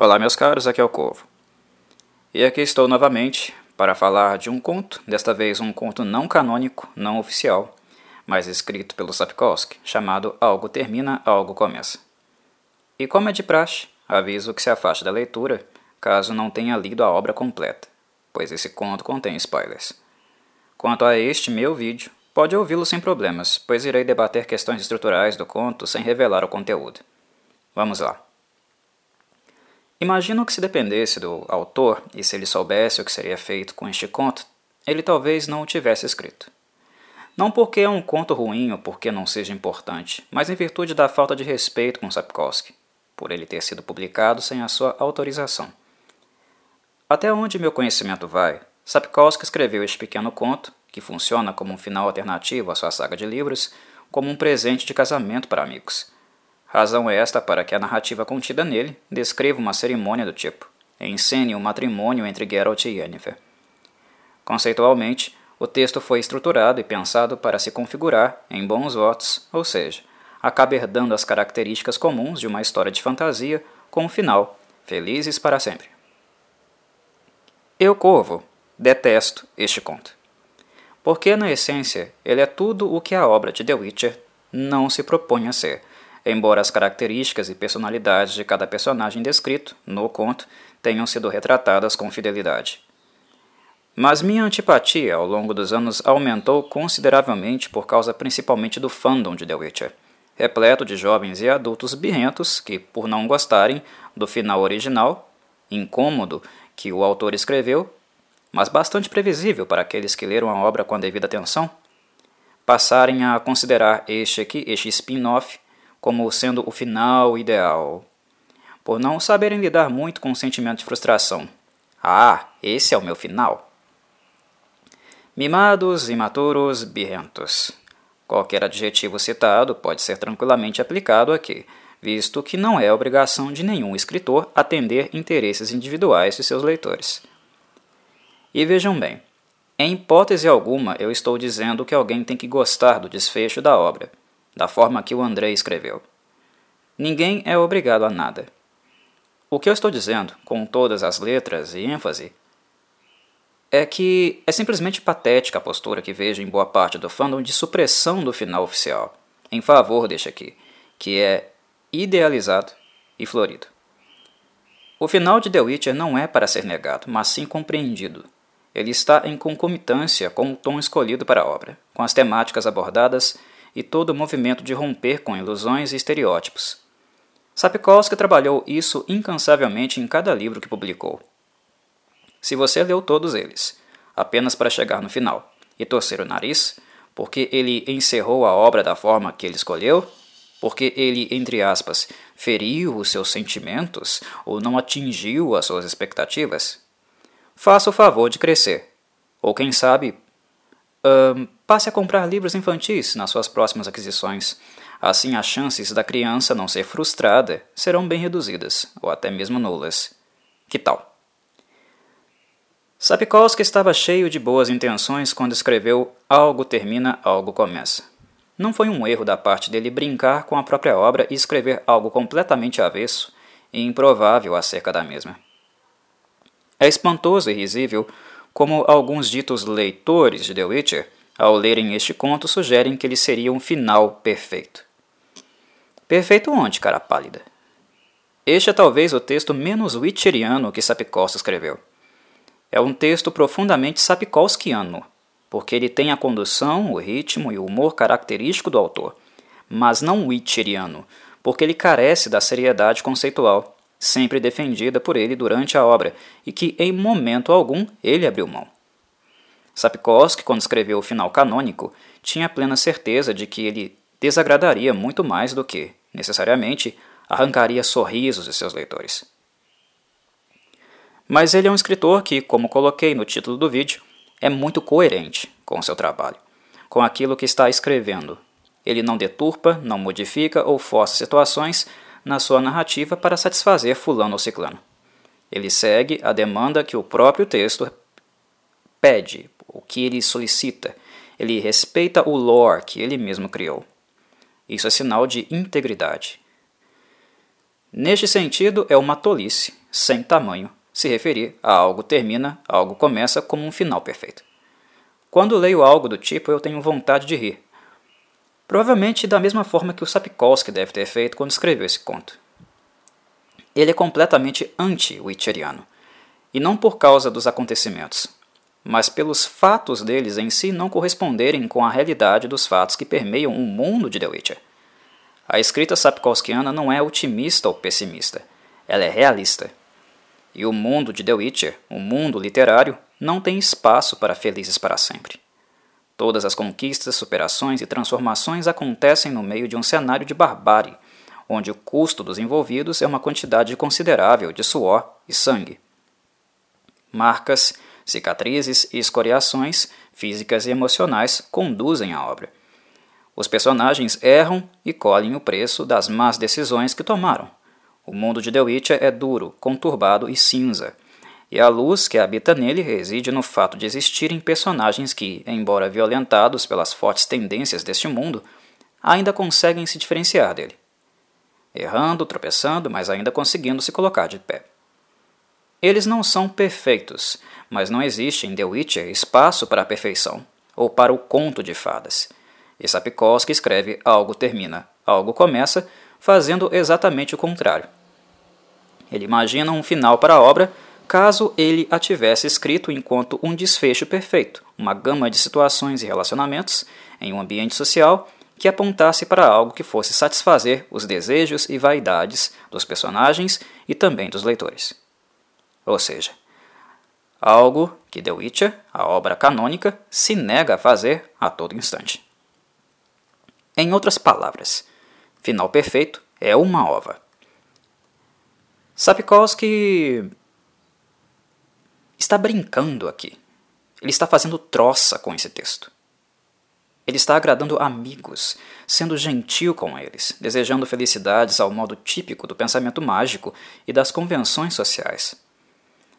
Olá, meus caros, aqui é o Corvo. E aqui estou novamente para falar de um conto, desta vez um conto não canônico, não oficial, mas escrito pelo Sapkowski, chamado Algo Termina, Algo Começa. E como é de praxe, aviso que se afaste da leitura caso não tenha lido a obra completa, pois esse conto contém spoilers. Quanto a este meu vídeo, pode ouvi-lo sem problemas, pois irei debater questões estruturais do conto sem revelar o conteúdo. Vamos lá. Imagino que se dependesse do autor e se ele soubesse o que seria feito com este conto, ele talvez não o tivesse escrito. Não porque é um conto ruim ou porque não seja importante, mas em virtude da falta de respeito com Sapkowski, por ele ter sido publicado sem a sua autorização. Até onde meu conhecimento vai, Sapkowski escreveu este pequeno conto, que funciona como um final alternativo à sua saga de livros, como um presente de casamento para amigos Razão esta para que a narrativa contida nele descreva uma cerimônia do tipo, encene um matrimônio entre Geralt e Yennefer. Conceitualmente, o texto foi estruturado e pensado para se configurar em bons votos, ou seja, acaba herdando as características comuns de uma história de fantasia com um final, felizes para sempre. Eu, Corvo, detesto este conto. Porque, na essência, ele é tudo o que a obra de The Witcher não se propõe a ser, embora as características e personalidades de cada personagem descrito no conto tenham sido retratadas com fidelidade. Mas minha antipatia ao longo dos anos aumentou consideravelmente por causa principalmente do fandom de The Witcher, repleto de jovens e adultos birrentos que, por não gostarem do final original, incômodo que o autor escreveu, mas bastante previsível para aqueles que leram a obra com a devida atenção, passarem a considerar este aqui, este spin-off, como sendo o final ideal, por não saberem lidar muito com o sentimento de frustração. Ah, esse é o meu final. Mimados, imaturos, birrentos. Qualquer adjetivo citado pode ser tranquilamente aplicado aqui, visto que não é obrigação de nenhum escritor atender interesses individuais de seus leitores. E vejam bem, em hipótese alguma eu estou dizendo que alguém tem que gostar do desfecho da obra da forma que o André escreveu. Ninguém é obrigado a nada. O que eu estou dizendo, com todas as letras e ênfase, é que é simplesmente patética a postura que vejo em boa parte do fandom de supressão do final oficial, em favor deste aqui, que é idealizado e florido. O final de The Witcher não é para ser negado, mas sim compreendido. Ele está em concomitância com o tom escolhido para a obra, com as temáticas abordadas e todo o movimento de romper com ilusões e estereótipos. Sapkowski trabalhou isso incansavelmente em cada livro que publicou. Se você leu todos eles, apenas para chegar no final e torcer o nariz, porque ele encerrou a obra da forma que ele escolheu, porque ele, entre aspas, feriu os seus sentimentos ou não atingiu as suas expectativas, faça o favor de crescer, ou quem sabe, passe a comprar livros infantis nas suas próximas aquisições. Assim, as chances da criança não ser frustrada serão bem reduzidas, ou até mesmo nulas. Que tal? Sapkowski estava cheio de boas intenções quando escreveu Algo termina, algo começa. Não foi um erro da parte dele brincar com a própria obra e escrever algo completamente avesso e improvável acerca da mesma. É espantoso e risível como alguns ditos leitores de The Witcher, ao lerem este conto, sugerem que ele seria um final perfeito. Perfeito onde, cara pálida? Este é talvez o texto menos Witcheriano que Sapkowski escreveu. É um texto profundamente Sapkowskiano, porque ele tem a condução, o ritmo e o humor característico do autor, mas não Witcheriano, porque ele carece da seriedade conceitual sempre defendida por ele durante a obra e que em momento algum ele abriu mão. Sapkowski, quando escreveu o final canônico, tinha plena certeza de que ele desagradaria muito mais do que, necessariamente, arrancaria sorrisos de seus leitores. Mas ele é um escritor que, como coloquei no título do vídeo, é muito coerente com o seu trabalho, com aquilo que está escrevendo. Ele não deturpa, não modifica ou força situações na sua narrativa para satisfazer fulano ou ciclano. Ele segue a demanda que o próprio texto pede, o que ele solicita. Ele respeita o lore que ele mesmo criou. Isso é sinal de integridade. Neste sentido, é uma tolice, sem tamanho, se referir a algo termina, algo começa como um final perfeito. Quando leio algo do tipo, eu tenho vontade de rir. Provavelmente da mesma forma que o Sapkowski deve ter feito quando escreveu esse conto. Ele é completamente anti-Witcheriano, e não por causa dos acontecimentos, mas pelos fatos deles em si não corresponderem com a realidade dos fatos que permeiam o mundo de The Witcher. A escrita sapkowskiana não é otimista ou pessimista, ela é realista. E o mundo de The Witcher, o mundo literário, não tem espaço para felizes para sempre. Todas as conquistas, superações e transformações acontecem no meio de um cenário de barbárie, onde o custo dos envolvidos é uma quantidade considerável de suor e sangue. Marcas, cicatrizes e escoriações físicas e emocionais conduzem a obra. Os personagens erram e colhem o preço das más decisões que tomaram. O mundo de The Witcher é duro, conturbado e cinza, e a luz que habita nele reside no fato de existirem personagens que, embora violentados pelas fortes tendências deste mundo, ainda conseguem se diferenciar dele. Errando, tropeçando, mas ainda conseguindo se colocar de pé. Eles não são perfeitos, mas não existe em The Witcher espaço para a perfeição, ou para o conto de fadas. E Sapkowski escreve algo termina, algo começa, fazendo exatamente o contrário. Ele imagina um final para a obra caso ele a tivesse escrito enquanto um desfecho perfeito, uma gama de situações e relacionamentos em um ambiente social que apontasse para algo que fosse satisfazer os desejos e vaidades dos personagens e também dos leitores. Ou seja, algo que The Witcher, a obra canônica, se nega a fazer a todo instante. Em outras palavras, final perfeito é uma ova. Sapkowski está brincando aqui. Ele está fazendo troça com esse texto. Ele está agradando amigos, sendo gentil com eles, desejando felicidades ao modo típico do pensamento mágico e das convenções sociais.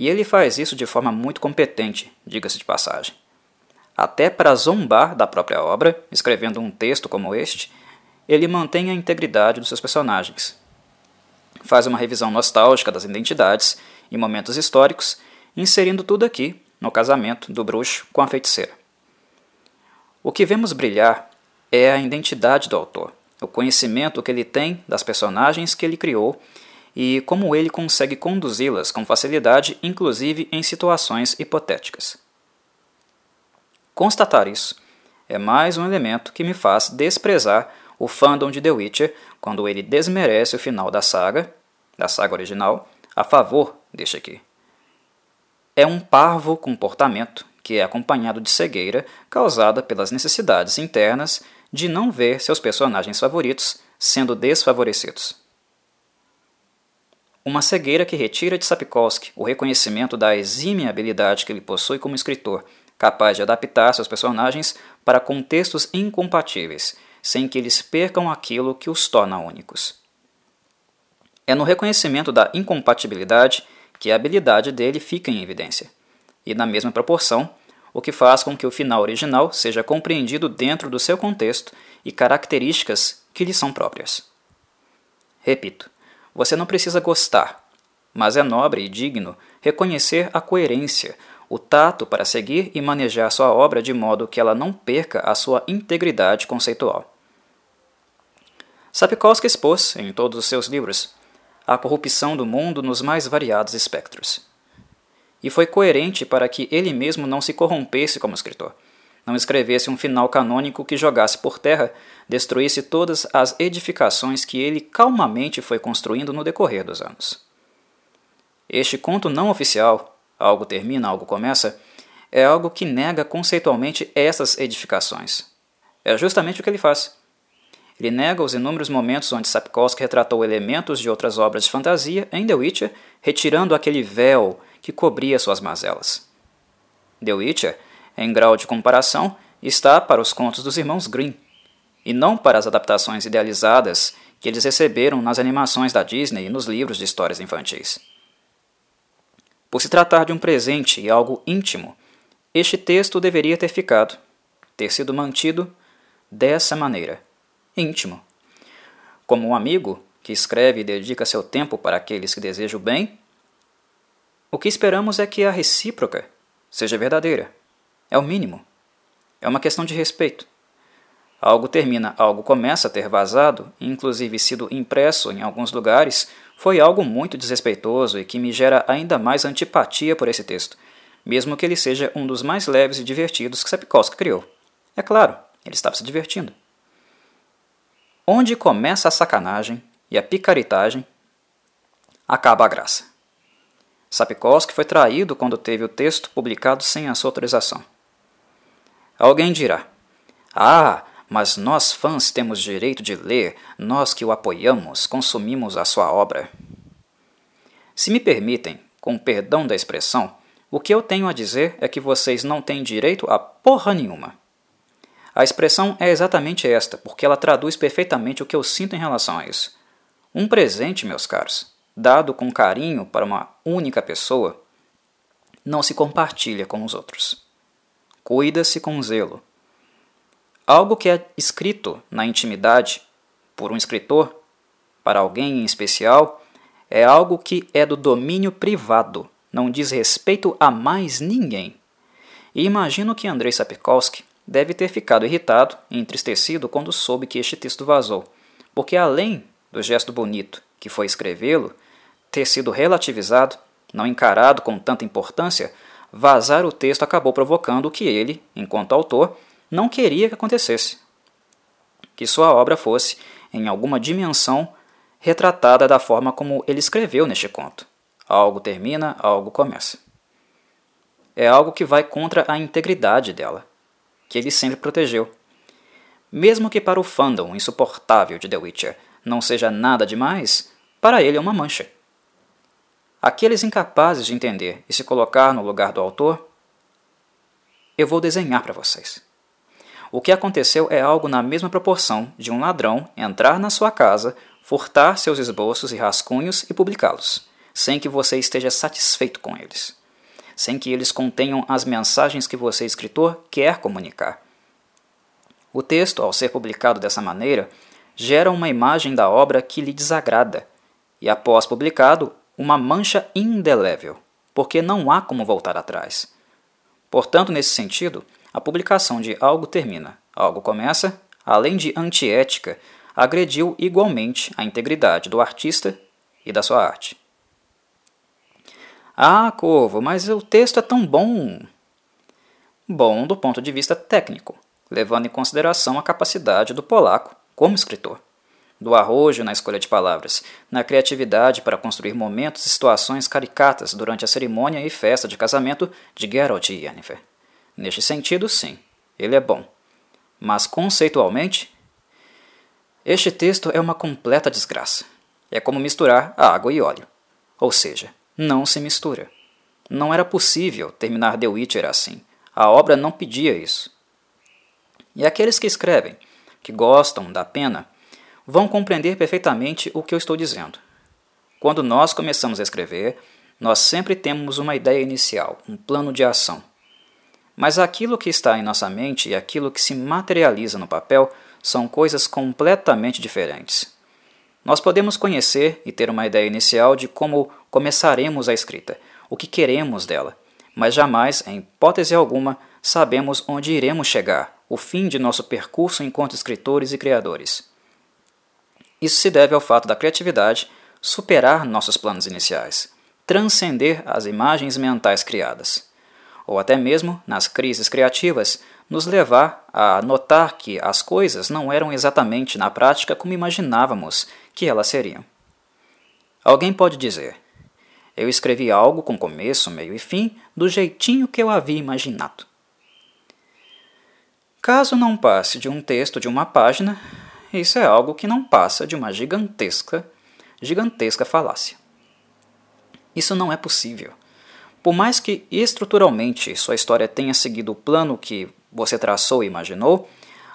E ele faz isso de forma muito competente, diga-se de passagem até para zombar da própria obra, escrevendo um texto como este, ele mantém a integridade dos seus personagens. Faz uma revisão nostálgica das identidades e momentos históricos, inserindo tudo aqui no casamento do bruxo com a feiticeira. O que vemos brilhar é a identidade do autor, o conhecimento que ele tem das personagens que ele criou e como ele consegue conduzi-las com facilidade, inclusive em situações hipotéticas. Constatar isso é mais um elemento que me faz desprezar o fandom de The Witcher quando ele desmerece o final da saga, da saga original, a favor deste aqui. É um parvo comportamento que é acompanhado de cegueira causada pelas necessidades internas de não ver seus personagens favoritos sendo desfavorecidos. Uma cegueira que retira de Sapkowski o reconhecimento da exímia habilidade que ele possui como escritor capaz de adaptar seus personagens para contextos incompatíveis, sem que eles percam aquilo que os torna únicos. É no reconhecimento da incompatibilidade que a habilidade dele fica em evidência, e na mesma proporção, o que faz com que o final original seja compreendido dentro do seu contexto e características que lhe são próprias. Repito, você não precisa gostar, mas é nobre e digno reconhecer a coerência, o tato para seguir e manejar sua obra de modo que ela não perca a sua integridade conceitual. Sapkowski expôs, em todos os seus livros, a corrupção do mundo nos mais variados espectros. E foi coerente para que ele mesmo não se corrompesse como escritor, não escrevesse um final canônico que jogasse por terra, destruísse todas as edificações que ele calmamente foi construindo no decorrer dos anos. Este conto não oficial algo termina, algo começa, é algo que nega conceitualmente essas edificações. É justamente o que ele faz. Ele nega os inúmeros momentos onde Sapkowski retratou elementos de outras obras de fantasia em The Witcher, retirando aquele véu que cobria suas mazelas. The Witcher, em grau de comparação, está para os contos dos irmãos Grimm, e não para as adaptações idealizadas que eles receberam nas animações da Disney e nos livros de histórias infantis. Por se tratar de um presente e algo íntimo, este texto deveria ter ficado, ter sido mantido dessa maneira, íntimo. Como um amigo que escreve e dedica seu tempo para aqueles que desejam o bem, o que esperamos é que a recíproca seja verdadeira. É o mínimo. É uma questão de respeito. Algo termina, algo começa a ter vazado, inclusive sido impresso em alguns lugares, foi algo muito desrespeitoso e que me gera ainda mais antipatia por esse texto, mesmo que ele seja um dos mais leves e divertidos que Sapkowski criou. É claro, ele estava se divertindo. Onde começa a sacanagem e a picaretagem, acaba a graça. Sapkowski foi traído quando teve o texto publicado sem a sua autorização. Alguém dirá: Ah, mas nós fãs temos direito de ler, nós que o apoiamos, consumimos a sua obra. Se me permitem, com perdão da expressão, o que eu tenho a dizer é que vocês não têm direito a porra nenhuma. A expressão é exatamente esta, porque ela traduz perfeitamente o que eu sinto em relação a isso. Um presente, meus caros, dado com carinho para uma única pessoa, não se compartilha com os outros. Cuida-se com zelo Algo que é escrito na intimidade por um escritor para alguém em especial é algo que é do domínio privado, não diz respeito a mais ninguém. E imagino que Andrei Sapkowski deve ter ficado irritado e entristecido quando soube que este texto vazou, porque além do gesto bonito que foi escrevê-lo, ter sido relativizado, não encarado com tanta importância, vazar o texto acabou provocando que ele, enquanto autor, não queria que acontecesse. Que sua obra fosse, em alguma dimensão, retratada da forma como ele escreveu neste conto. Algo termina, algo começa. É algo que vai contra a integridade dela, que ele sempre protegeu. Mesmo que para o fandom insuportável de The Witcher não seja nada demais, para ele é uma mancha. Aqueles incapazes de entender e se colocar no lugar do autor, eu vou desenhar para vocês. O que aconteceu é algo na mesma proporção de um ladrão entrar na sua casa, furtar seus esboços e rascunhos e publicá-los, sem que você esteja satisfeito com eles, sem que eles contenham as mensagens que você, escritor, quer comunicar. O texto, ao ser publicado dessa maneira, gera uma imagem da obra que lhe desagrada, e após publicado, uma mancha indelével, porque não há como voltar atrás. Portanto, nesse sentido, a publicação de Algo Termina, Algo Começa, além de antiética, agrediu igualmente a integridade do artista e da sua arte. Ah, Corvo, mas o texto é tão bom. Bom do ponto de vista técnico, levando em consideração a capacidade do polaco como escritor, do arrojo na escolha de palavras, na criatividade para construir momentos e situações caricatas durante a cerimônia e festa de casamento de Geralt e Yennefer. Neste sentido, sim, ele é bom. Mas conceitualmente, este texto é uma completa desgraça. É como misturar água e óleo. Ou seja, não se mistura. Não era possível terminar The Witcher assim. A obra não pedia isso. E aqueles que escrevem, que gostam da pena, vão compreender perfeitamente o que eu estou dizendo. Quando nós começamos a escrever, nós sempre temos uma ideia inicial, um plano de ação. Mas aquilo que está em nossa mente e aquilo que se materializa no papel são coisas completamente diferentes. Nós podemos conhecer e ter uma ideia inicial de como começaremos a escrita, o que queremos dela, mas jamais, em hipótese alguma, sabemos onde iremos chegar, o fim de nosso percurso enquanto escritores e criadores. Isso se deve ao fato da criatividade superar nossos planos iniciais, transcender as imagens mentais criadas ou até mesmo nas crises criativas, nos levar a notar que as coisas não eram exatamente na prática como imaginávamos que elas seriam. Alguém pode dizer: Eu escrevi algo com começo, meio e fim, do jeitinho que eu havia imaginado. Caso não passe de um texto de uma página, isso é algo que não passa de uma gigantesca, gigantesca falácia. Isso não é possível. Por mais que estruturalmente sua história tenha seguido o plano que você traçou e imaginou,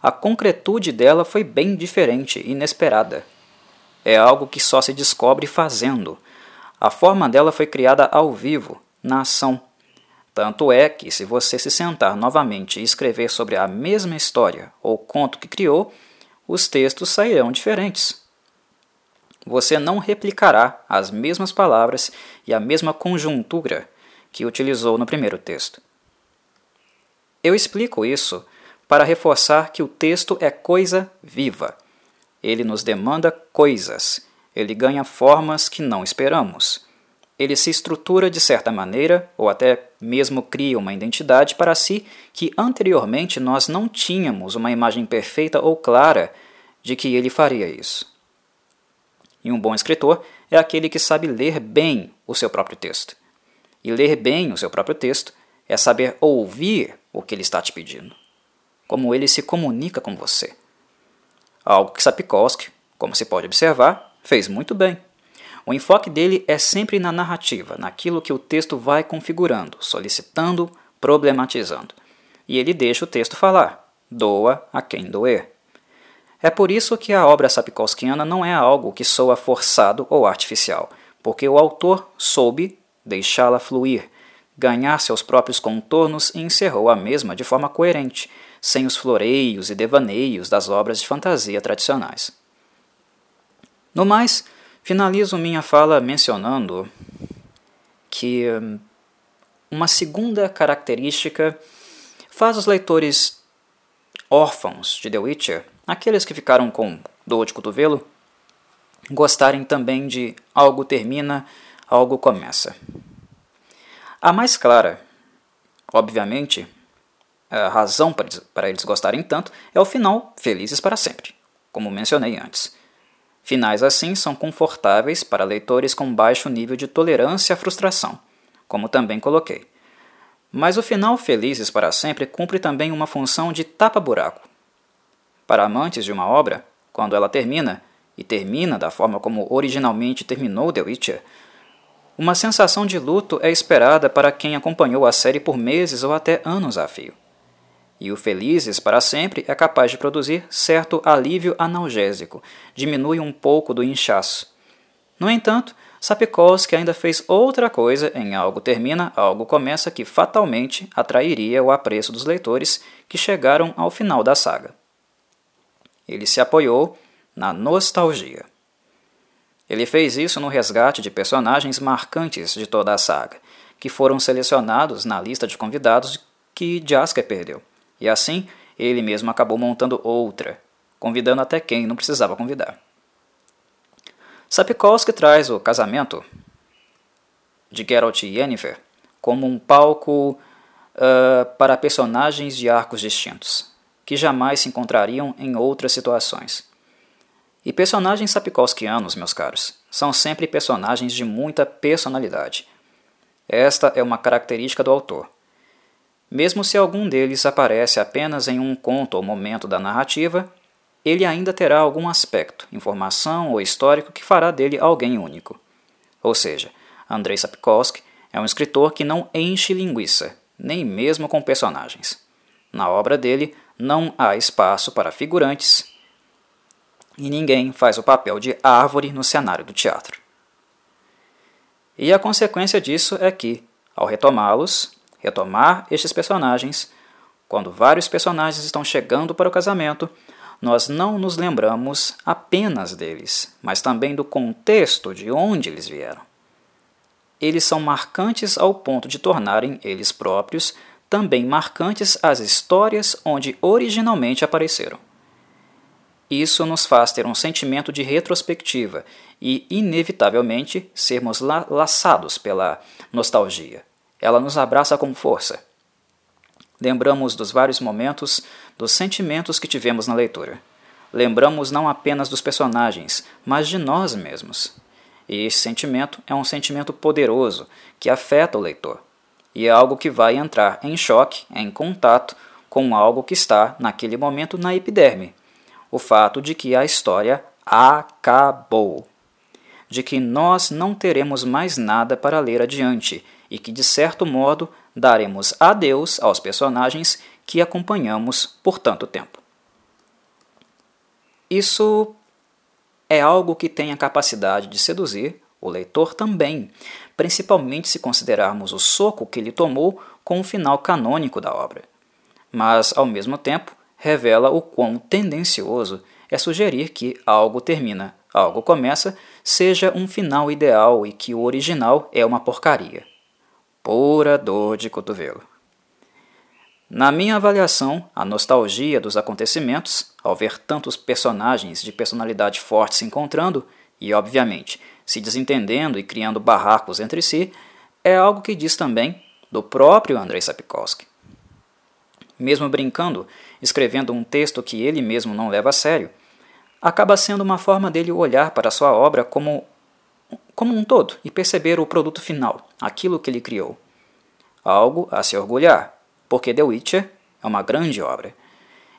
a concretude dela foi bem diferente e inesperada. É algo que só se descobre fazendo. A forma dela foi criada ao vivo, na ação. Tanto é que, se você se sentar novamente e escrever sobre a mesma história ou conto que criou, os textos sairão diferentes. você não replicará as mesmas palavras e a mesma conjuntura que utilizou no primeiro texto. Eu explico isso para reforçar que o texto é coisa viva. Ele nos demanda coisas, ele ganha formas que não esperamos. Ele se estrutura de certa maneira, ou até mesmo cria uma identidade para si que anteriormente nós não tínhamos uma imagem perfeita ou clara de que ele faria isso. E um bom escritor é aquele que sabe ler bem o seu próprio texto. E ler bem o seu próprio texto é saber ouvir o que ele está te pedindo, como ele se comunica com você. Algo que Sapkowski, como se pode observar, fez muito bem. O enfoque dele é sempre na narrativa, naquilo que o texto vai configurando, solicitando, problematizando. E ele deixa o texto falar, doa a quem doer. É por isso que a obra sapkowskiana não é algo que soa forçado ou artificial, porque o autor soube deixá-la fluir, ganhar seus próprios contornos e encerrou a mesma de forma coerente, sem os floreios e devaneios das obras de fantasia tradicionais. No mais, finalizo minha fala mencionando que hum, uma segunda característica faz os leitores órfãos de The Witcher aqueles que ficaram com dor de cotovelo gostarem também de algo termina, algo começa. A mais clara, obviamente, a razão para eles gostarem tanto é o final felizes para sempre, como mencionei antes. Finais assim são confortáveis para leitores com baixo nível de tolerância à frustração, como também coloquei. Mas o final felizes para sempre cumpre também uma função de tapa-buraco, para amantes de uma obra, quando ela termina, e termina da forma como originalmente terminou The Witcher, uma sensação de luto é esperada para quem acompanhou a série por meses ou até anos a fio. E o Felizes para Sempre é capaz de produzir certo alívio analgésico, diminui um pouco do inchaço. No entanto, Sapkowski ainda fez outra coisa em Algo Termina, Algo Começa que fatalmente atrairia o apreço dos leitores que chegaram ao final da saga. Ele se apoiou na nostalgia. Ele fez isso no resgate de personagens marcantes de toda a saga, que foram selecionados na lista de convidados que Jasker perdeu. E assim, ele mesmo acabou montando outra, convidando até quem não precisava convidar. Sapkowski traz o casamento de Geralt e Yennefer como um palco uh, para personagens de arcos distintos que jamais se encontrariam em outras situações. E personagens sapkowskianos, meus caros, são sempre personagens de muita personalidade. Esta é uma característica do autor. Mesmo se algum deles aparece apenas em um conto ou momento da narrativa, ele ainda terá algum aspecto, informação ou histórico que fará dele alguém único. Ou seja, Andrei Sapkowski é um escritor que não enche linguiça, nem mesmo com personagens. Na obra dele, não há espaço para figurantes e ninguém faz o papel de árvore no cenário do teatro. E a consequência disso é que, ao retomá-los, retomar estes personagens, quando vários personagens estão chegando para o casamento, nós não nos lembramos apenas deles, mas também do contexto de onde eles vieram. Eles são marcantes ao ponto de tornarem eles próprios também marcantes as histórias onde originalmente apareceram. Isso nos faz ter um sentimento de retrospectiva e, inevitavelmente, sermos la laçados pela nostalgia. Ela nos abraça com força. Lembramos dos vários momentos, dos sentimentos que tivemos na leitura. Lembramos não apenas dos personagens, mas de nós mesmos. E esse sentimento é um sentimento poderoso que afeta o leitor e é algo que vai entrar em choque, em contato com algo que está naquele momento na epiderme. O fato de que a história acabou. De que nós não teremos mais nada para ler adiante e que, de certo modo, daremos adeus aos personagens que acompanhamos por tanto tempo. Isso é algo que tem a capacidade de seduzir o leitor também, principalmente se considerarmos o soco que ele tomou com o final canônico da obra. Mas, ao mesmo tempo, revela o quão tendencioso é sugerir que algo termina, algo começa seja um final ideal e que o original é uma porcaria. Pura dor de cotovelo. Na minha avaliação, a nostalgia dos acontecimentos, ao ver tantos personagens de personalidade forte se encontrando e, obviamente, se desentendendo e criando barracos entre si, é algo que diz também do próprio Andrei Sapkowski. Mesmo brincando, escrevendo um texto que ele mesmo não leva a sério, acaba sendo uma forma dele olhar para sua obra como, como um todo e perceber o produto final, aquilo que ele criou. Algo a se orgulhar, porque The Witcher é uma grande obra.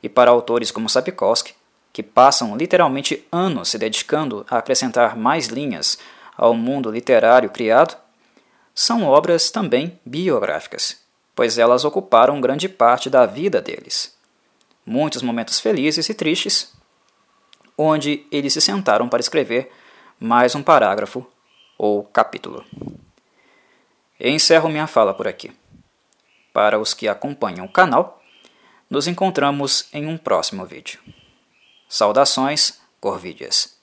E para autores como Sapkowski, que passam literalmente anos se dedicando a acrescentar mais linhas ao mundo literário criado, são obras também biográficas, pois elas ocuparam grande parte da vida deles. Muitos momentos felizes e tristes, onde eles se sentaram para escrever mais um parágrafo ou capítulo. encerro minha fala por aqui. Para os que acompanham o canal, nos encontramos em um próximo vídeo. Saudações, Corvídeas!